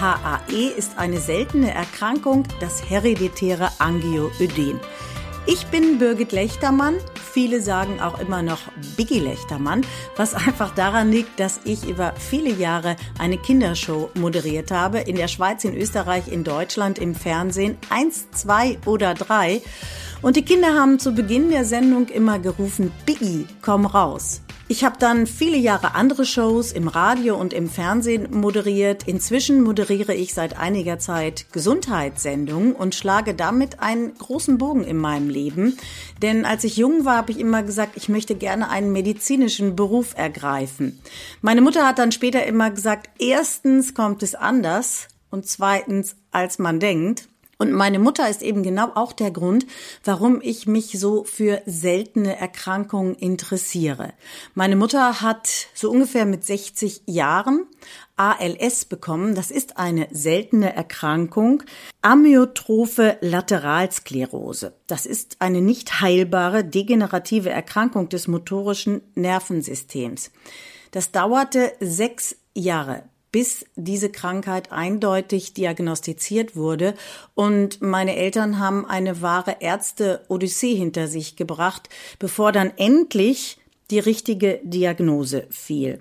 HAE ist eine seltene Erkrankung, das hereditäre Angioödem. Ich bin Birgit Lechtermann. Viele sagen auch immer noch Biggie Lechtermann, was einfach daran liegt, dass ich über viele Jahre eine Kindershow moderiert habe. In der Schweiz, in Österreich, in Deutschland, im Fernsehen. Eins, zwei oder drei. Und die Kinder haben zu Beginn der Sendung immer gerufen, Biggie, komm raus. Ich habe dann viele Jahre andere Shows im Radio und im Fernsehen moderiert. Inzwischen moderiere ich seit einiger Zeit Gesundheitssendungen und schlage damit einen großen Bogen in meinem Leben. Denn als ich jung war, habe ich immer gesagt, ich möchte gerne einen medizinischen Beruf ergreifen. Meine Mutter hat dann später immer gesagt, erstens kommt es anders und zweitens, als man denkt. Und meine Mutter ist eben genau auch der Grund, warum ich mich so für seltene Erkrankungen interessiere. Meine Mutter hat so ungefähr mit 60 Jahren ALS bekommen. Das ist eine seltene Erkrankung. Amyotrophe Lateralsklerose. Das ist eine nicht heilbare degenerative Erkrankung des motorischen Nervensystems. Das dauerte sechs Jahre bis diese Krankheit eindeutig diagnostiziert wurde. Und meine Eltern haben eine wahre Ärzte-Odyssee hinter sich gebracht, bevor dann endlich die richtige Diagnose fiel.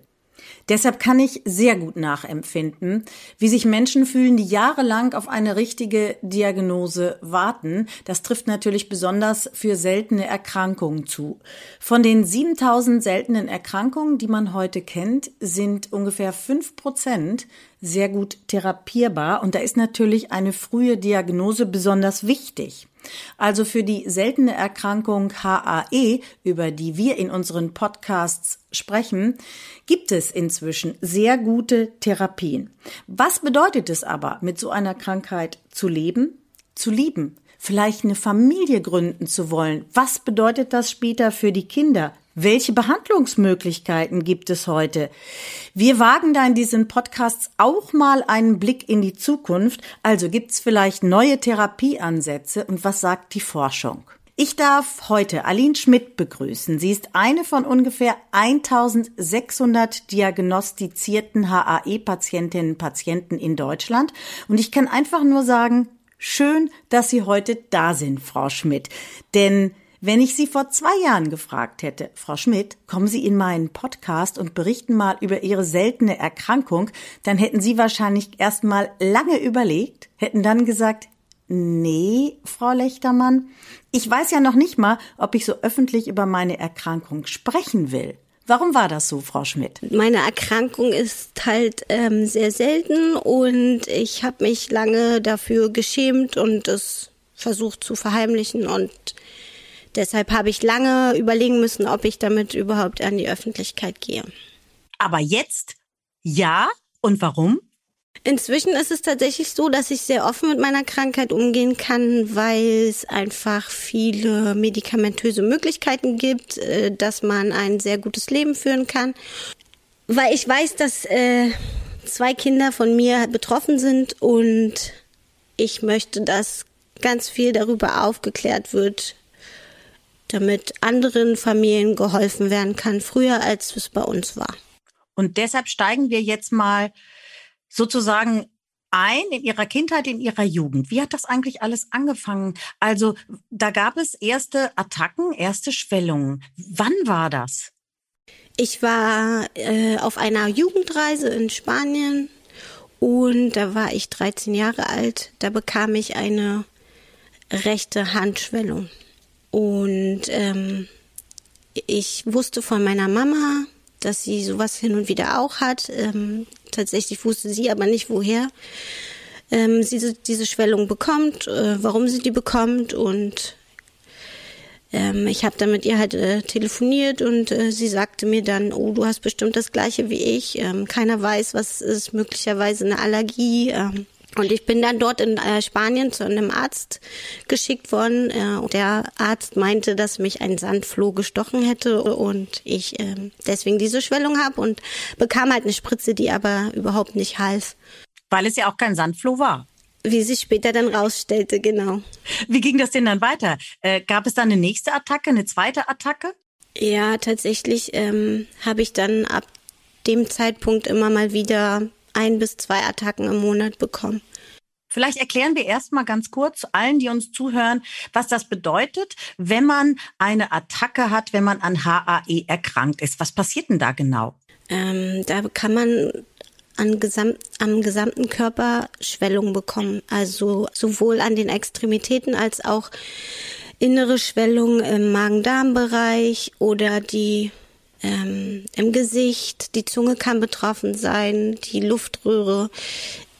Deshalb kann ich sehr gut nachempfinden, wie sich Menschen fühlen, die jahrelang auf eine richtige Diagnose warten. Das trifft natürlich besonders für seltene Erkrankungen zu. Von den 7000 seltenen Erkrankungen, die man heute kennt, sind ungefähr fünf Prozent sehr gut therapierbar. Und da ist natürlich eine frühe Diagnose besonders wichtig. Also für die seltene Erkrankung HAE, über die wir in unseren Podcasts sprechen, gibt es inzwischen sehr gute Therapien. Was bedeutet es aber, mit so einer Krankheit zu leben, zu lieben? Vielleicht eine Familie gründen zu wollen. Was bedeutet das später für die Kinder? Welche Behandlungsmöglichkeiten gibt es heute? Wir wagen da in diesen Podcasts auch mal einen Blick in die Zukunft. Also gibt es vielleicht neue Therapieansätze und was sagt die Forschung? Ich darf heute Aline Schmidt begrüßen. Sie ist eine von ungefähr 1600 diagnostizierten HAE-Patientinnen und Patienten in Deutschland. Und ich kann einfach nur sagen, schön, dass Sie heute da sind, Frau Schmidt. Denn wenn ich Sie vor zwei Jahren gefragt hätte, Frau Schmidt, kommen Sie in meinen Podcast und berichten mal über Ihre seltene Erkrankung, dann hätten Sie wahrscheinlich erst mal lange überlegt, hätten dann gesagt, nee, Frau Lechtermann, ich weiß ja noch nicht mal, ob ich so öffentlich über meine Erkrankung sprechen will. Warum war das so, Frau Schmidt? Meine Erkrankung ist halt ähm, sehr selten und ich habe mich lange dafür geschämt und es versucht zu verheimlichen und Deshalb habe ich lange überlegen müssen, ob ich damit überhaupt an die Öffentlichkeit gehe. Aber jetzt ja? Und warum? Inzwischen ist es tatsächlich so, dass ich sehr offen mit meiner Krankheit umgehen kann, weil es einfach viele medikamentöse Möglichkeiten gibt, äh, dass man ein sehr gutes Leben führen kann. Weil ich weiß, dass äh, zwei Kinder von mir betroffen sind und ich möchte, dass ganz viel darüber aufgeklärt wird, damit anderen Familien geholfen werden kann, früher als es bei uns war. Und deshalb steigen wir jetzt mal sozusagen ein in Ihrer Kindheit, in Ihrer Jugend. Wie hat das eigentlich alles angefangen? Also da gab es erste Attacken, erste Schwellungen. Wann war das? Ich war äh, auf einer Jugendreise in Spanien und da war ich 13 Jahre alt. Da bekam ich eine rechte Handschwellung. Und ähm, ich wusste von meiner Mama, dass sie sowas hin und wieder auch hat. Ähm, tatsächlich wusste sie aber nicht, woher ähm, sie diese Schwellung bekommt, äh, warum sie die bekommt. Und ähm, ich habe dann mit ihr halt äh, telefoniert und äh, sie sagte mir dann, oh, du hast bestimmt das gleiche wie ich. Ähm, keiner weiß, was ist möglicherweise eine Allergie. Ähm, Und ich bin dann dort in äh, Spanien zu einem Arzt geschickt worden. Äh, der Arzt meinte, dass mich ein Sandfloh gestochen hätte und ich äh, deswegen diese Schwellung habe und bekam halt eine Spritze, die aber überhaupt nicht half. Weil es ja auch kein Sandfloh war. Wie sich später dann rausstellte, genau. Wie ging das denn dann weiter? Äh, gab es dann eine nächste Attacke, eine zweite Attacke? Ja, tatsächlich ähm, habe ich dann ab dem Zeitpunkt immer mal wieder ein bis zwei Attacken im Monat bekommen. Vielleicht erklären wir erstmal ganz kurz allen, die uns zuhören, was das bedeutet, wenn man eine Attacke hat, wenn man an HAE erkrankt ist. Was passiert denn da genau? Ähm, da kann man an gesamt, am gesamten Körper Schwellung bekommen. Also sowohl an den Extremitäten als auch innere Schwellung im Magen-Darm-Bereich oder die ähm, im Gesicht, die Zunge kann betroffen sein, die Luftröhre.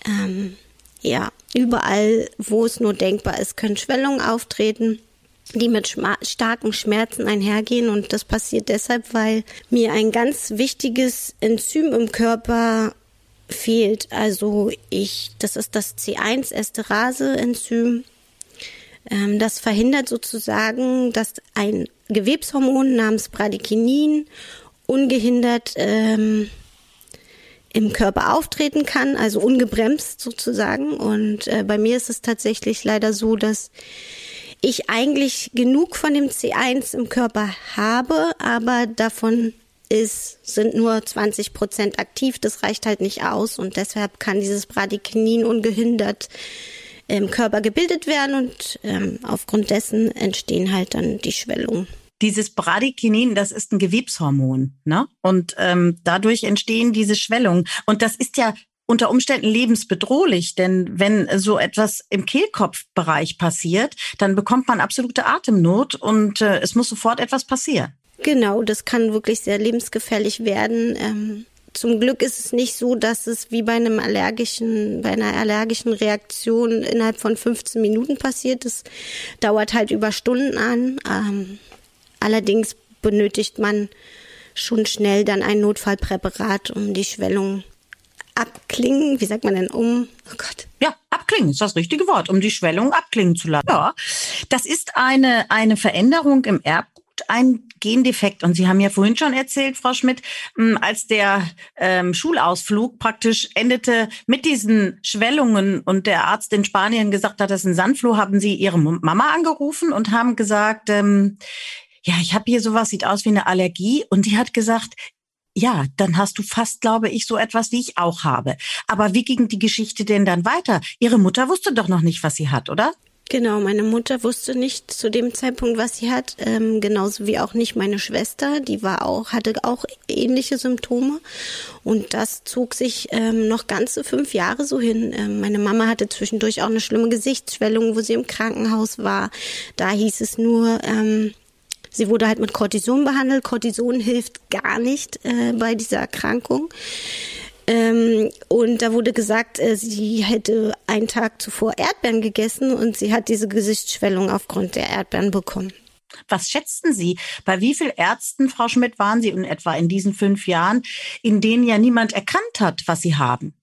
Ähm, ja, überall, wo es nur denkbar ist, können Schwellungen auftreten die mit starken Schmerzen einhergehen und das passiert deshalb, weil mir ein ganz wichtiges Enzym im Körper fehlt. Also ich, das ist das C1-Esterase-Enzym. Ähm, das verhindert sozusagen, dass ein Gewebshormon namens Bradykinin ungehindert ähm, im Körper auftreten kann, also ungebremst sozusagen. Und äh, bei mir ist es tatsächlich leider so, dass ich eigentlich genug von dem C1 im Körper habe, aber davon ist, sind nur 20 Prozent aktiv. Das reicht halt nicht aus und deshalb kann dieses Bradykinin ungehindert im Körper gebildet werden und ähm, aufgrund dessen entstehen halt dann die Schwellungen. Dieses Bradykinin, das ist ein Gewebshormon, ne? Und ähm, dadurch entstehen diese Schwellungen. Und das ist ja unter Umständen lebensbedrohlich, denn wenn so etwas im Kehlkopfbereich passiert, dann bekommt man absolute Atemnot und äh, es muss sofort etwas passieren. Genau, das kann wirklich sehr lebensgefährlich werden. Ähm, zum Glück ist es nicht so, dass es wie bei einem allergischen, bei einer allergischen Reaktion innerhalb von 15 Minuten passiert. Das dauert halt über Stunden an. Ähm, allerdings benötigt man schon schnell dann ein Notfallpräparat, um die Schwellung abklingen, wie sagt man denn um? Oh Gott. Ja, abklingen ist das richtige Wort, um die Schwellung abklingen zu lassen. Ja, das ist eine, eine Veränderung im Erbgut ein Gendefekt. Und Sie haben ja vorhin schon erzählt, Frau Schmidt, hm, als der ähm, Schulausflug praktisch endete mit diesen Schwellungen und der Arzt in Spanien gesagt hat, das ist ein Sandfloh, haben Sie Ihre Mama angerufen und haben gesagt, ähm, ja, ich habe hier sowas, sieht aus wie eine Allergie. Und die hat gesagt, ja, dann hast du fast, glaube ich, so etwas, wie ich auch habe. Aber wie ging die Geschichte denn dann weiter? Ihre Mutter wusste doch noch nicht, was sie hat, oder? Genau, meine Mutter wusste nicht zu dem Zeitpunkt, was sie hat, ähm, genauso wie auch nicht meine Schwester, die war auch, hatte auch ähnliche Symptome und das zog sich ähm, noch ganze fünf Jahre so hin. Ähm, meine Mama hatte zwischendurch auch eine schlimme Gesichtsschwellung, wo sie im Krankenhaus war. Da hieß es nur, ähm, sie wurde halt mit Cortison behandelt. Cortison hilft gar nicht äh, bei dieser Erkrankung. Ähm, und da wurde gesagt, äh, sie hätte einen Tag zuvor Erdbeeren gegessen und sie hat diese Gesichtsschwellung aufgrund der Erdbeeren bekommen. Was schätzen Sie? Bei wie vielen Ärzten, Frau Schmidt, waren Sie in etwa in diesen fünf Jahren, in denen ja niemand erkannt hat, was Sie haben?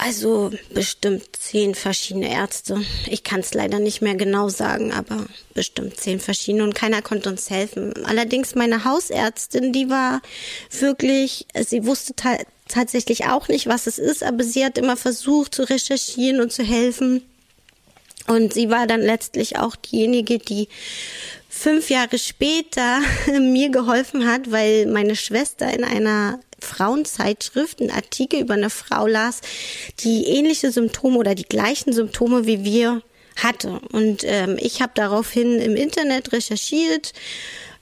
Also bestimmt zehn verschiedene Ärzte. Ich kann es leider nicht mehr genau sagen, aber bestimmt zehn verschiedene und keiner konnte uns helfen. Allerdings meine Hausärztin, die war wirklich, sie wusste tatsächlich auch nicht, was es ist, aber sie hat immer versucht zu recherchieren und zu helfen. Und sie war dann letztlich auch diejenige, die fünf Jahre später mir geholfen hat, weil meine Schwester in einer Frauenzeitschrift einen Artikel über eine Frau las, die ähnliche Symptome oder die gleichen Symptome wie wir hatte. Und ähm, ich habe daraufhin im Internet recherchiert,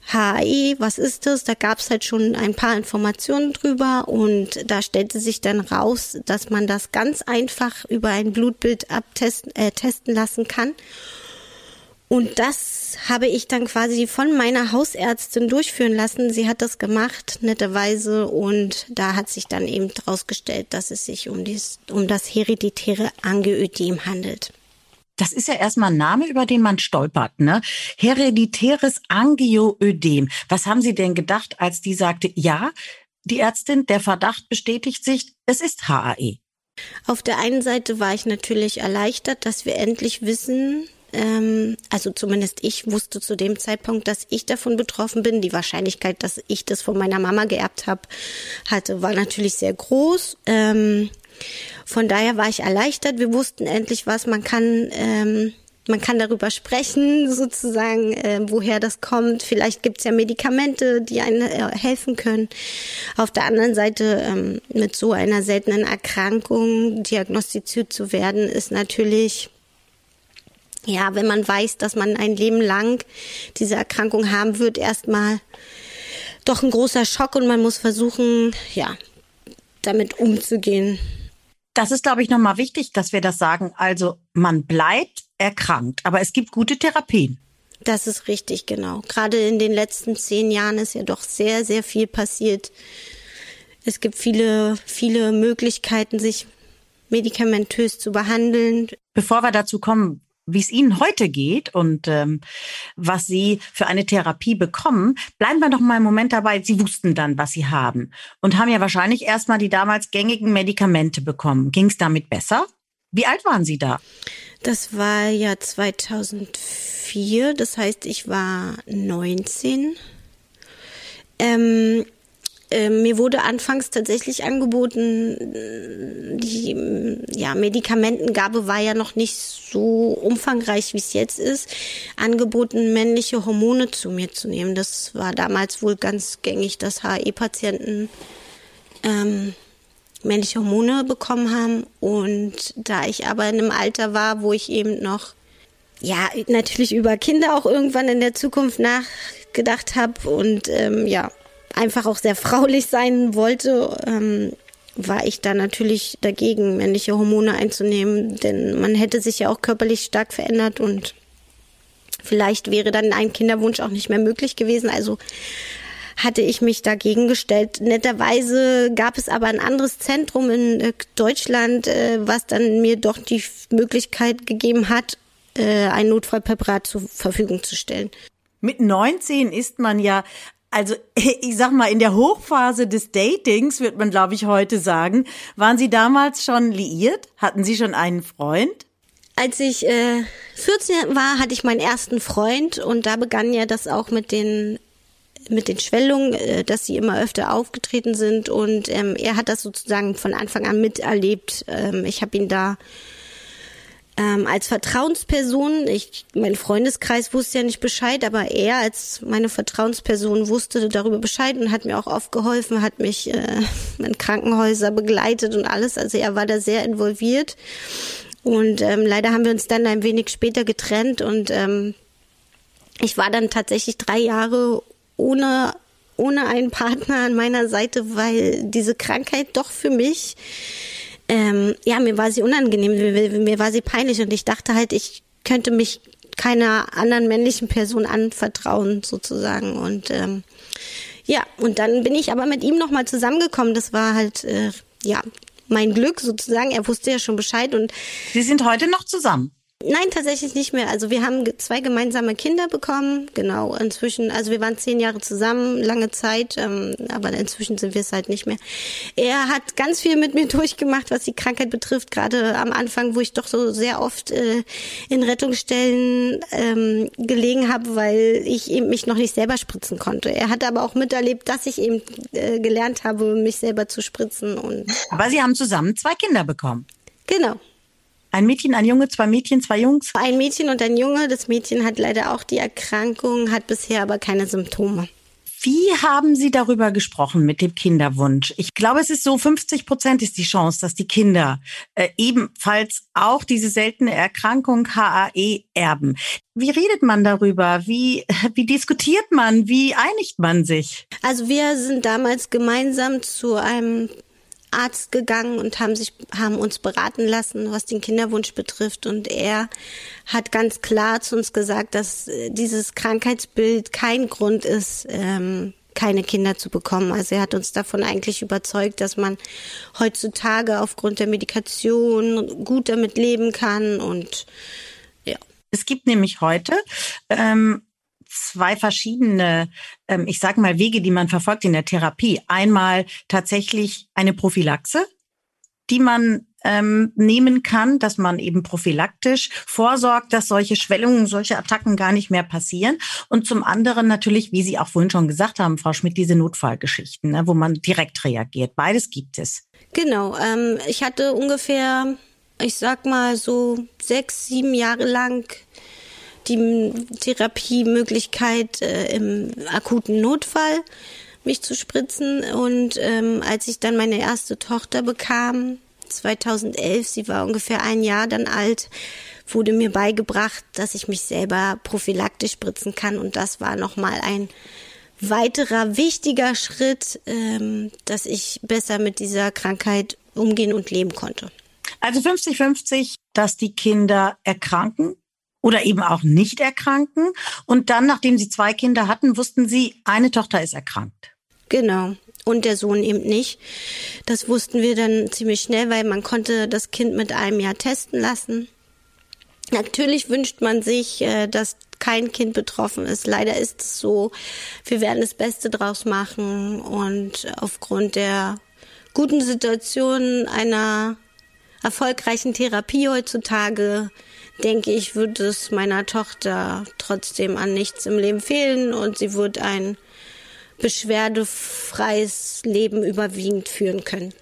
HAE, was ist das? Da gab es halt schon ein paar Informationen drüber und da stellte sich dann raus, dass man das ganz einfach über ein Blutbild abtesten äh, testen lassen kann. Und das habe ich dann quasi von meiner Hausärztin durchführen lassen. Sie hat das gemacht, netterweise, und da hat sich dann eben herausgestellt, dass es sich um, dies, um das hereditäre Angioödem handelt. Das ist ja erstmal ein Name, über den man stolpert, ne? Hereditäres Angioödem. Was haben Sie denn gedacht, als die sagte, ja, die Ärztin, der Verdacht bestätigt sich, es ist HAE? Auf der einen Seite war ich natürlich erleichtert, dass wir endlich wissen, ähm, also zumindest ich wusste zu dem Zeitpunkt, dass ich davon betroffen bin. Die Wahrscheinlichkeit, dass ich das von meiner Mama geerbt habe, hatte, war natürlich sehr groß. Ähm, von daher war ich erleichtert. Wir wussten endlich was. Man kann ähm, man kann darüber sprechen, sozusagen, äh, woher das kommt. Vielleicht gibt es ja Medikamente, die einen äh, helfen können. Auf der anderen Seite, ähm, mit so einer seltenen Erkrankung diagnostiziert zu werden, ist natürlich ja, wenn man weiß, dass man ein Leben lang diese Erkrankung haben wird, erstmal doch ein großer Schock und man muss versuchen, ja, damit umzugehen. Das ist, glaube ich, nochmal wichtig, dass wir das sagen. Also man bleibt erkrankt, aber es gibt gute Therapien. Das ist richtig, genau. Gerade in den letzten zehn Jahren ist ja doch sehr, sehr viel passiert. Es gibt viele, viele Möglichkeiten, sich medikamentös zu behandeln. Bevor wir dazu kommen, wie es Ihnen heute geht und ähm, was Sie für eine Therapie bekommen, bleiben wir doch mal einen Moment dabei. Sie wussten dann, was Sie haben und haben ja wahrscheinlich erstmal die damals gängigen Medikamente bekommen. Ging es damit besser? Wie alt waren Sie da? Das war ja 2004, das heißt, ich war 19. Ähm, äh, mir wurde anfangs tatsächlich angeboten, die ja, Medikamentengabe war ja noch nicht so umfangreich, wie es jetzt ist, angeboten, männliche Hormone zu mir zu nehmen. Das war damals wohl ganz gängig, dass HE-Patienten ähm, männliche Hormone bekommen haben. Und da ich aber in einem Alter war, wo ich eben noch, ja, natürlich über Kinder auch irgendwann in der Zukunft nachgedacht habe und ähm, ja, einfach auch sehr fraulich sein wollte, ähm, war ich da natürlich dagegen, männliche Hormone einzunehmen, denn man hätte sich ja auch körperlich stark verändert und vielleicht wäre dann ein Kinderwunsch auch nicht mehr möglich gewesen. Also hatte ich mich dagegen gestellt. Netterweise gab es aber ein anderes Zentrum in äh, Deutschland, äh, was dann mir doch die Möglichkeit gegeben hat, äh, ein Notfallpräparat zur Verfügung zu stellen. Mit 19 ist man ja also ich sag mal, in der Hochphase des Datings, wird man, glaube ich, heute sagen, waren Sie damals schon liiert? Hatten Sie schon einen Freund? Als ich äh, 14 war, hatte ich meinen ersten Freund und da begann ja das auch mit den mit den Schwellungen, äh, dass sie immer öfter aufgetreten sind und ähm, er hat das sozusagen von Anfang an miterlebt. Ähm, ich habe ihn da ähm, als Vertrauensperson, ich, mein Freundeskreis wusste ja nicht Bescheid, aber er als meine Vertrauensperson wusste darüber Bescheid und hat mir auch oft geholfen, hat mich äh, in Krankenhäuser begleitet und alles. Also er war da sehr involviert. Und ähm, leider haben wir uns dann ein wenig später getrennt und ähm, ich war dann tatsächlich drei Jahre ohne ohne einen Partner an meiner Seite, weil diese Krankheit doch für mich ähm, ja, mir war sie unangenehm, mir, mir war sie peinlich und ich dachte halt, ich könnte mich keiner anderen männlichen Person anvertrauen sozusagen und ähm, ja, und dann bin ich aber mit ihm nochmal zusammengekommen. Das war halt, äh, ja, mein Glück sozusagen. Er wusste ja schon Bescheid und. Sie sind heute noch zusammen? Nein, tatsächlich nicht mehr. Also wir haben zwei gemeinsame Kinder bekommen. Genau, inzwischen, also wir waren zehn Jahre zusammen, lange Zeit, ähm, aber inzwischen sind wir es halt nicht mehr. Er hat ganz viel mit mir durchgemacht, was die Krankheit betrifft, gerade am Anfang, wo ich doch so sehr oft äh, in Rettungsstellen ähm, gelegen habe, weil ich eben mich noch nicht selber spritzen konnte. Er hat aber auch miterlebt, dass ich eben äh, gelernt habe, mich selber zu spritzen. Und aber Sie haben zusammen zwei Kinder bekommen. Genau. Ein Mädchen, ein Junge, zwei Mädchen, zwei Jungs? Ein Mädchen und ein Junge. Das Mädchen hat leider auch die Erkrankung, hat bisher aber keine Symptome. Wie haben Sie darüber gesprochen mit dem Kinderwunsch? Ich glaube, es ist so 50 Prozent ist die Chance, dass die Kinder äh, ebenfalls auch diese seltene Erkrankung HAE erben. Wie redet man darüber? Wie, wie diskutiert man? Wie einigt man sich? Also wir sind damals gemeinsam zu einem Arzt gegangen und haben sich haben uns beraten lassen, was den Kinderwunsch betrifft und er hat ganz klar zu uns gesagt, dass äh, dieses Krankheitsbild kein Grund ist, ähm, keine Kinder zu bekommen. Also er hat uns davon eigentlich überzeugt, dass man heutzutage aufgrund der Medikation gut damit leben kann und ja. Es gibt nämlich heute ähm, zwei verschiedene, ähm, ich sage mal, Wege, die man verfolgt in der Therapie. Einmal tatsächlich eine Prophylaxe. die man ähm, nehmen kann, dass man eben prophylaktisch vorsorgt, dass solche Schwellungen, solche Attacken gar nicht mehr passieren. Und zum anderen natürlich, wie Sie auch vorhin schon gesagt haben, Frau Schmidt, diese Notfallgeschichten, ne, wo man direkt reagiert. Beides gibt es. Genau. Ähm, ich hatte ungefähr, ich sag mal so sechs, sieben Jahre lang die Therapiemöglichkeit äh, im akuten Notfall mich zu spritzen. Und ähm, als ich dann meine erste Tochter bekam, 2011, sie war ungefähr ein Jahr dann alt, wurde mir beigebracht, dass ich mich selber prophylaktisch spritzen kann. Und das war nochmal ein weiterer wichtiger Schritt, ähm, dass ich besser mit dieser Krankheit umgehen und leben konnte. Also 50-50, dass die Kinder erkranken oder eben auch nicht erkranken. Und dann, nachdem Sie zwei Kinder hatten, wussten Sie, eine Tochter ist erkrankt. Genau und der Sohn eben nicht. Das wussten wir dann ziemlich schnell, weil man konnte das Kind mit einem Jahr testen lassen. Natürlich wünscht man sich, äh, dass kein Kind betroffen ist. Leider ist es so. Wir werden das Beste draus machen und aufgrund der guten Situation einer erfolgreichen Therapie heutzutage denke ich, wird es meiner Tochter trotzdem an nichts im Leben fehlen und sie wird ein beschwerdefreies Leben überwiegend führen können,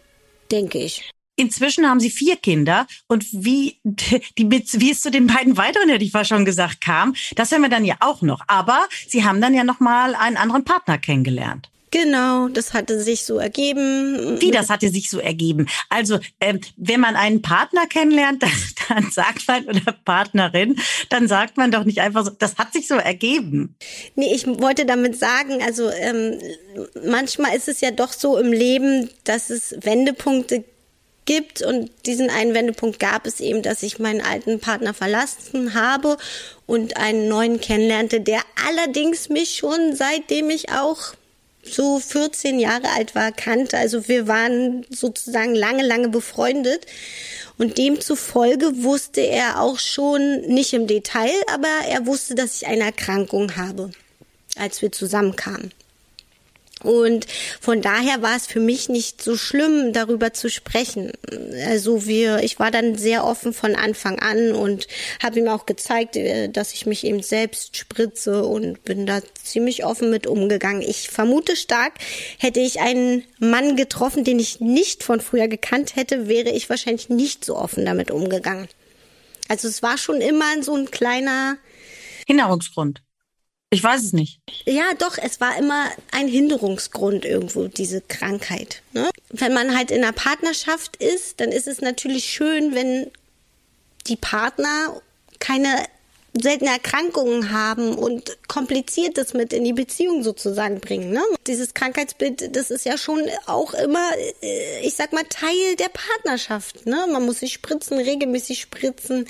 denke ich. Inzwischen haben Sie vier Kinder und wie, die, wie es zu den beiden weiteren, hätte ich fast schon gesagt, kam, das hören wir dann ja auch noch. Aber Sie haben dann ja noch mal einen anderen Partner kennengelernt. Genau, das hatte sich so ergeben. Wie, das hatte sich so ergeben? Also, ähm, wenn man einen Partner kennenlernt, dann, dann sagt man, oder Partnerin, dann sagt man doch nicht einfach so, das hat sich so ergeben. Nee, ich wollte damit sagen, also ähm, manchmal ist es ja doch so im Leben, dass es Wendepunkte gibt und diesen einen Wendepunkt gab es eben, dass ich meinen alten Partner verlassen habe und einen neuen kennenlernte, der allerdings mich schon seitdem ich auch so 14 Jahre alt war, kannte. Also wir waren sozusagen lange, lange befreundet. Und demzufolge wusste er auch schon, nicht im Detail, aber er wusste, dass ich eine Erkrankung habe, als wir zusammenkamen. Und von daher war es für mich nicht so schlimm, darüber zu sprechen. Also wir, ich war dann sehr offen von Anfang an und habe ihm auch gezeigt, äh, dass ich mich eben selbst spritze und bin da ziemlich offen mit umgegangen. Ich vermute stark, hätte ich einen Mann getroffen, den ich nicht von früher gekannt hätte, wäre ich wahrscheinlich nicht so offen damit umgegangen. Also es war schon immer so ein kleiner Hinderungsgrund. Ich weiß es nicht. Ja, doch, es war immer ein Hinderungsgrund irgendwo, diese Krankheit. Ne? Wenn man halt in einer Partnerschaft ist, dann ist es natürlich schön, wenn die Partner keine seltene Erkrankungen haben und kompliziertes mit in die Beziehung sozusagen bringen. Ne? Dieses Krankheitsbild, das ist ja schon auch immer, äh, ich sag mal, Teil der Partnerschaft. Ne? Man muss sich spritzen, regelmäßig spritzen.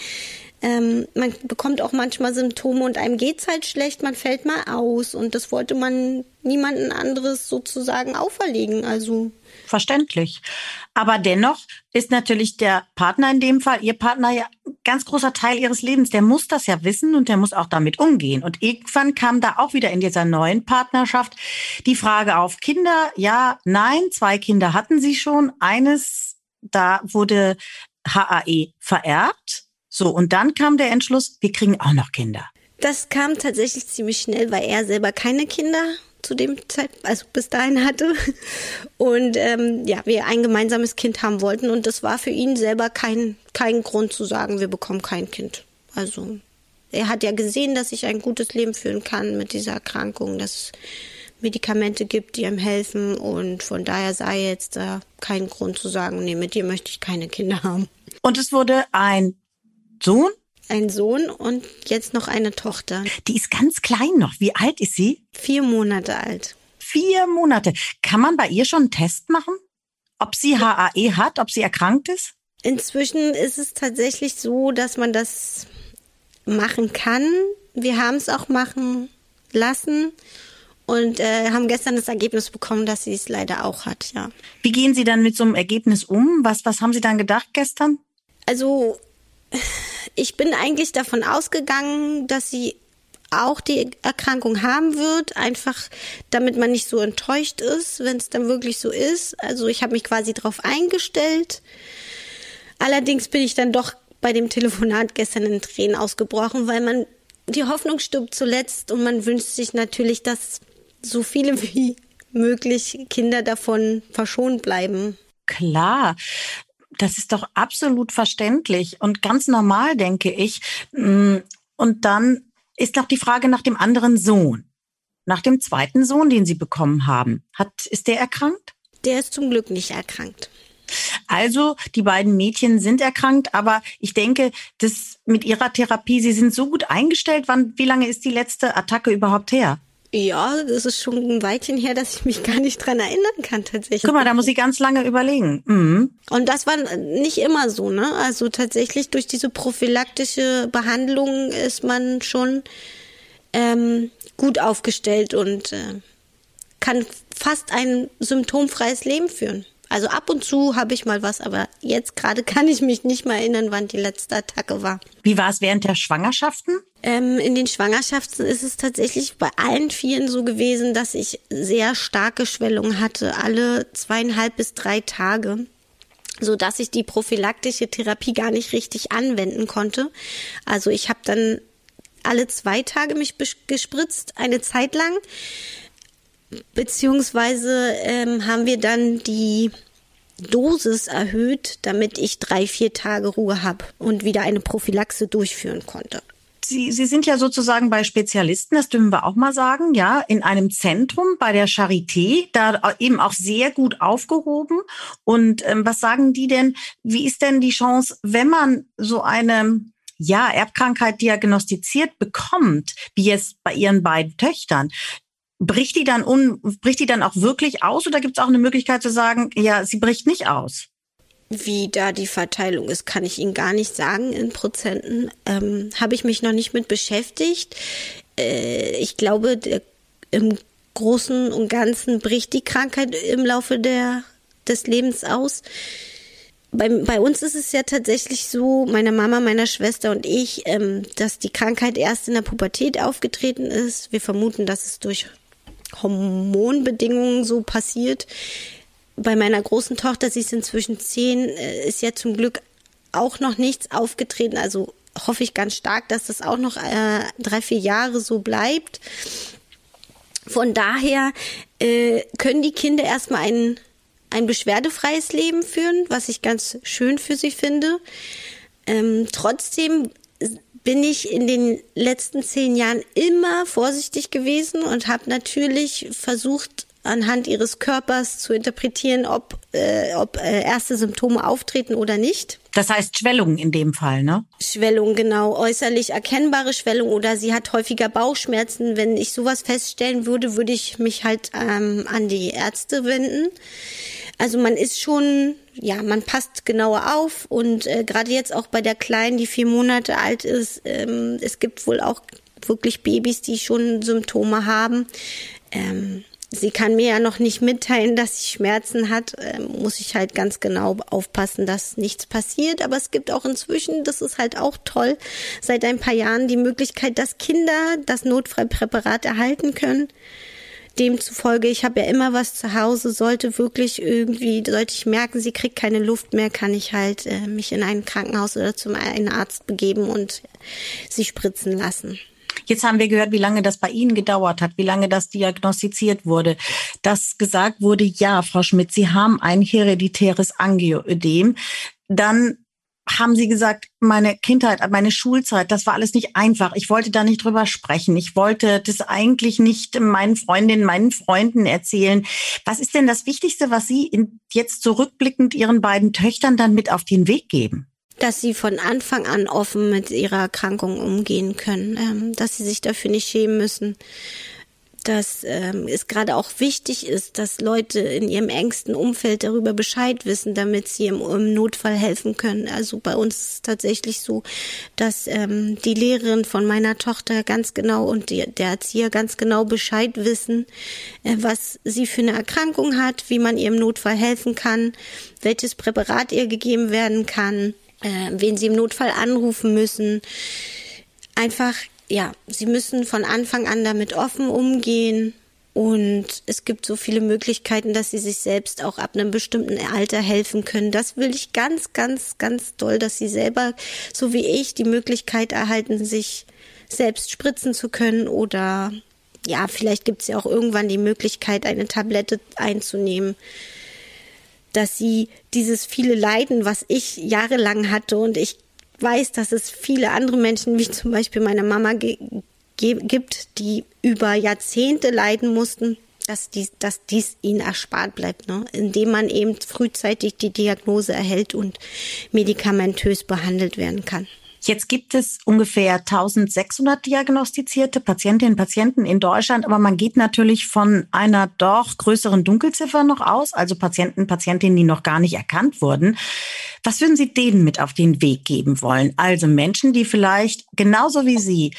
Ähm, man bekommt auch manchmal Symptome und einem geht's halt schlecht, man fällt mal aus und das wollte man niemanden anderes sozusagen auferlegen. Also verständlich. Aber dennoch ist natürlich der Partner in dem Fall, Ihr Partner ja ganz großer Teil Ihres Lebens. Der muss das ja wissen und der muss auch damit umgehen. Und irgendwann kam da auch wieder in dieser neuen Partnerschaft die Frage auf Kinder. Ja, nein, zwei Kinder hatten Sie schon. Eines, da wurde HAE vererbt. So, und dann kam der Entschluss, wir kriegen auch noch Kinder. Das kam tatsächlich ziemlich schnell, weil er selber keine Kinder zu dem Zeitpunkt, also bis dahin hatte. Und ähm, ja, wir ein gemeinsames Kind haben wollten und das war für ihn selber kein, kein Grund zu sagen, wir bekommen kein Kind. Also er hat ja gesehen, dass ich ein gutes Leben führen kann mit dieser Erkrankung, dass es Medikamente gibt, die ihm helfen und von daher sei jetzt äh, kein Grund zu sagen, nee, mit dir möchte ich keine Kinder haben. Und es wurde ein Sohn? Ein Sohn und jetzt noch eine Tochter. Die ist ganz klein noch. Wie alt ist sie? Vier Monate alt. Vier Monate. Kann man bei ihr schon einen Test machen? Ob sie HAE hat, ob sie erkrankt ist? Inzwischen ist es tatsächlich so, dass man das machen kann. Wir haben es auch machen lassen und äh, haben gestern das Ergebnis bekommen, dass sie es leider auch hat, ja. Wie gehen Sie dann mit so einem Ergebnis um? Was, was haben Sie dann gedacht gestern? Also ich bin eigentlich davon ausgegangen, dass sie auch die Erkrankung haben wird, einfach damit man nicht so enttäuscht ist, wenn es dann wirklich so ist. Also ich habe mich quasi darauf eingestellt. Allerdings bin ich dann doch bei dem Telefonat gestern in Tränen ausgebrochen, weil man die Hoffnung stirbt zuletzt und man wünscht sich natürlich, dass so viele wie möglich Kinder davon verschont bleiben. Klar. Das ist doch absolut verständlich und ganz normal, denke ich. Mm, und dann ist noch die Frage nach dem anderen Sohn. Nach dem zweiten Sohn, den Sie bekommen haben. Hat, ist der erkrankt? Der ist zum Glück nicht erkrankt. Also, die beiden Mädchen sind erkrankt, aber ich denke, dass mit ihrer Therapie, sie sind so gut eingestellt. Wann, wie lange ist die letzte Attacke überhaupt her? Ja, das ist schon ein Weilchen her, dass ich mich gar nicht dran erinnern kann tatsächlich. Guck mal, da muss ich ganz lange überlegen. Mhm. Und das war nicht immer so, ne? Also tatsächlich durch diese prophylaktische Behandlung ist man schon ähm, gut aufgestellt und äh, kann fast ein symptomfreies Leben führen. Also ab und zu habe ich mal was, aber jetzt gerade kann ich mich nicht mehr erinnern, wann die letzte Attacke war. Wie war es während der Schwangerschaften? Ähm, in den Schwangerschaften ist es tatsächlich bei allen vielen so gewesen, dass ich sehr starke Schwellungen hatte, alle zweieinhalb bis drei Tage so dass ich die prophylaktische Therapie gar nicht richtig anwenden konnte. Also ich habe dann alle zwei Tage mich gespritzt, eine Zeit lang. Beziehungsweise ähm, haben wir dann die Dosis erhöht, damit ich drei, vier Tage Ruhe habe und wieder eine Prophylaxe durchführen konnte. Sie, Sie sind ja sozusagen bei Spezialisten, das dürfen wir auch mal sagen, ja, in einem Zentrum bei der Charité, da eben auch sehr gut aufgehoben. Und ähm, was sagen die denn? Wie ist denn die Chance, wenn man so eine ja, Erbkrankheit diagnostiziert bekommt, wie jetzt bei Ihren beiden Töchtern, bricht die dann un, bricht die dann auch wirklich aus oder gibt es auch eine Möglichkeit zu sagen, ja, sie bricht nicht aus? Wie da die Verteilung ist, kann ich Ihnen gar nicht sagen in Prozenten. Ähm, Habe ich mich noch nicht mit beschäftigt. Äh, ich glaube, der, im Großen und Ganzen bricht die Krankheit im Laufe der, des Lebens aus. Bei, bei uns ist es ja tatsächlich so, meine Mama, meiner Schwester und ich, ähm, dass die Krankheit erst in der Pubertät aufgetreten ist. Wir vermuten, dass es durch Hormonbedingungen so passiert. Bei meiner großen Tochter, sie ist inzwischen zehn, äh, ist ja zum Glück auch noch nichts aufgetreten. Also hoffe ich ganz stark, dass das auch noch äh, drei, vier Jahre so bleibt. Von daher äh, können die Kinder erstmal ein, ein beschwerdefreies Leben führen, was ich ganz schön für sie finde. Ähm, trotzdem bin ich in den letzten zehn Jahren immer vorsichtig gewesen und habe natürlich versucht, anhand ihres Körpers zu interpretieren, ob, äh, ob äh, erste Symptome auftreten oder nicht. Das heißt Schwellungen in dem Fall, ne? Schwellung, genau. Äußerlich erkennbare Schwellung oder sie hat häufiger Bauchschmerzen. Wenn ich sowas feststellen würde, würde ich mich halt ähm, an die Ärzte wenden. Also man ist schon, ja, man passt genauer auf und äh, gerade jetzt auch bei der Kleinen, die vier Monate alt ist, ähm, es gibt wohl auch wirklich Babys, die schon Symptome haben. Ähm, sie kann mir ja noch nicht mitteilen, dass sie Schmerzen hat, ähm, muss ich halt ganz genau aufpassen, dass nichts passiert. Aber es gibt auch inzwischen, das ist halt auch toll, seit ein paar Jahren die Möglichkeit, dass Kinder das Notfallpräparat erhalten können demzufolge, ich habe ja immer was zu Hause, sollte wirklich irgendwie, sollte ich merken, sie kriegt keine Luft mehr, kann ich halt äh, mich in ein Krankenhaus oder zum einen Arzt begeben und sie spritzen lassen. Jetzt haben wir gehört, wie lange das bei Ihnen gedauert hat, wie lange das diagnostiziert wurde. Dass gesagt wurde, ja, Frau Schmidt, Sie haben ein hereditäres Angioödem. Dann haben Sie gesagt, meine Kindheit, meine Schulzeit, das war alles nicht einfach. Ich wollte da nicht drüber sprechen. Ich wollte das eigentlich nicht meinen Freundinnen, meinen Freunden erzählen. Was ist denn das Wichtigste, was Sie jetzt zurückblickend Ihren beiden Töchtern dann mit auf den Weg geben? Dass sie von Anfang an offen mit ihrer Erkrankung umgehen können, ähm, dass sie sich dafür nicht schämen müssen dass ähm, es gerade auch wichtig ist, dass Leute in ihrem engsten Umfeld darüber Bescheid wissen, damit sie im, im Notfall helfen können. Also bei uns ist es tatsächlich so, dass ähm, die Lehrerin von meiner Tochter ganz genau und die, der Erzieher ganz genau Bescheid wissen, äh, was sie für eine Erkrankung hat, wie man ihr im Notfall helfen kann, welches Präparat ihr gegeben werden kann, äh, wen sie im Notfall anrufen müssen. Einfach ja, sie müssen von Anfang an damit offen umgehen Und es gibt so viele Möglichkeiten, dass sie sich selbst auch ab einem bestimmten Alter helfen können. Das will ich ganz, ganz, ganz doll, dass sie selber, so wie ich, die Möglichkeit erhalten, sich selbst spritzen zu können oder ja, vielleicht gibt es ja auch irgendwann die Möglichkeit, eine Tablette einzunehmen, dass sie dieses viele Leiden, was ich jahrelang hatte und ich weiß, dass es viele andere Menschen, wie zum Beispiel meine Mama, gibt, die über Jahrzehnte leiden mussten, dass dies, dass dies ihnen erspart bleibt, ne? indem man eben frühzeitig die Diagnose erhält und medikamentös behandelt werden kann. Jetzt gibt es ungefähr 1600 diagnostizierte Patientinnen und Patienten in Deutschland, aber man geht natürlich von einer doch größeren Dunkelziffer noch aus, also Patienten, Patientinnen, die noch gar nicht erkannt wurden. Was würden Sie denen mit auf den Weg geben wollen? Also Menschen, die vielleicht genauso wie Sie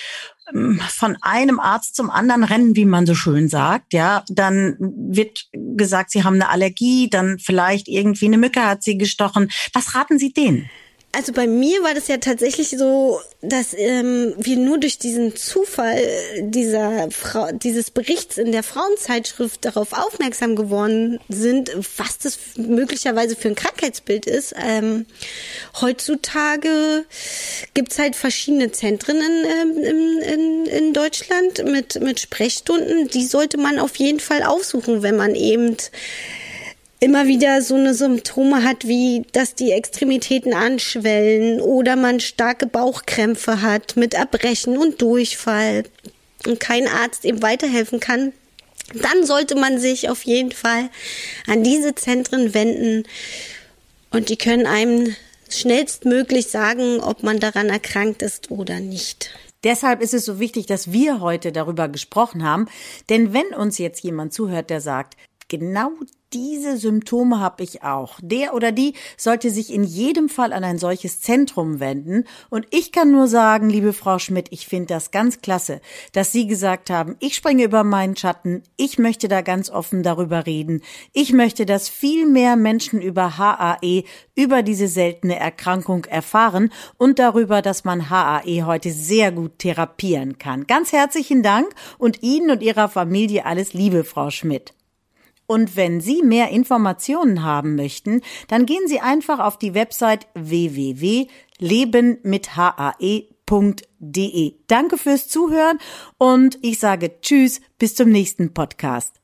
ähm, von einem Arzt zum anderen rennen, wie man so schön sagt, ja, dann wird gesagt, sie haben eine Allergie, dann vielleicht irgendwie eine Mücke hat sie gestochen. Was raten Sie denen? Also bei mir war das ja tatsächlich so, dass ähm, wir nur durch diesen Zufall dieser Frau, dieses Berichts in der Frauenzeitschrift darauf aufmerksam geworden sind, was das möglicherweise für ein Krankheitsbild ist. Ähm, heutzutage gibt's halt verschiedene Zentren in, in, in, in Deutschland mit, mit Sprechstunden. Die sollte man auf jeden Fall aufsuchen, wenn man eben immer wieder so eine Symptome hat, wie dass die Extremitäten anschwellen oder man starke Bauchkrämpfe hat mit Erbrechen und Durchfall und kein Arzt ihm weiterhelfen kann, dann sollte man sich auf jeden Fall an diese Zentren wenden und die können einem schnellstmöglich sagen, ob man daran erkrankt ist oder nicht. Deshalb ist es so wichtig, dass wir heute darüber gesprochen haben, denn wenn uns jetzt jemand zuhört, der sagt, genau diese Symptome habe ich auch. Der oder die sollte sich in jedem Fall an ein solches Zentrum wenden. Und ich kann nur sagen, liebe Frau Schmidt, ich finde das ganz klasse, dass Sie gesagt haben, ich springe über meinen Schatten, ich möchte da ganz offen darüber reden. Ich möchte, dass viel mehr Menschen über HAE, über diese seltene Erkrankung erfahren und darüber, dass man HAE heute sehr gut therapieren kann. Ganz herzlichen Dank und Ihnen und Ihrer Familie alles Liebe, Frau Schmidt. Und wenn Sie mehr Informationen haben möchten, dann gehen Sie einfach auf die Website www.lebenmithae.de. Danke fürs Zuhören und ich sage Tschüss, bis zum nächsten Podcast.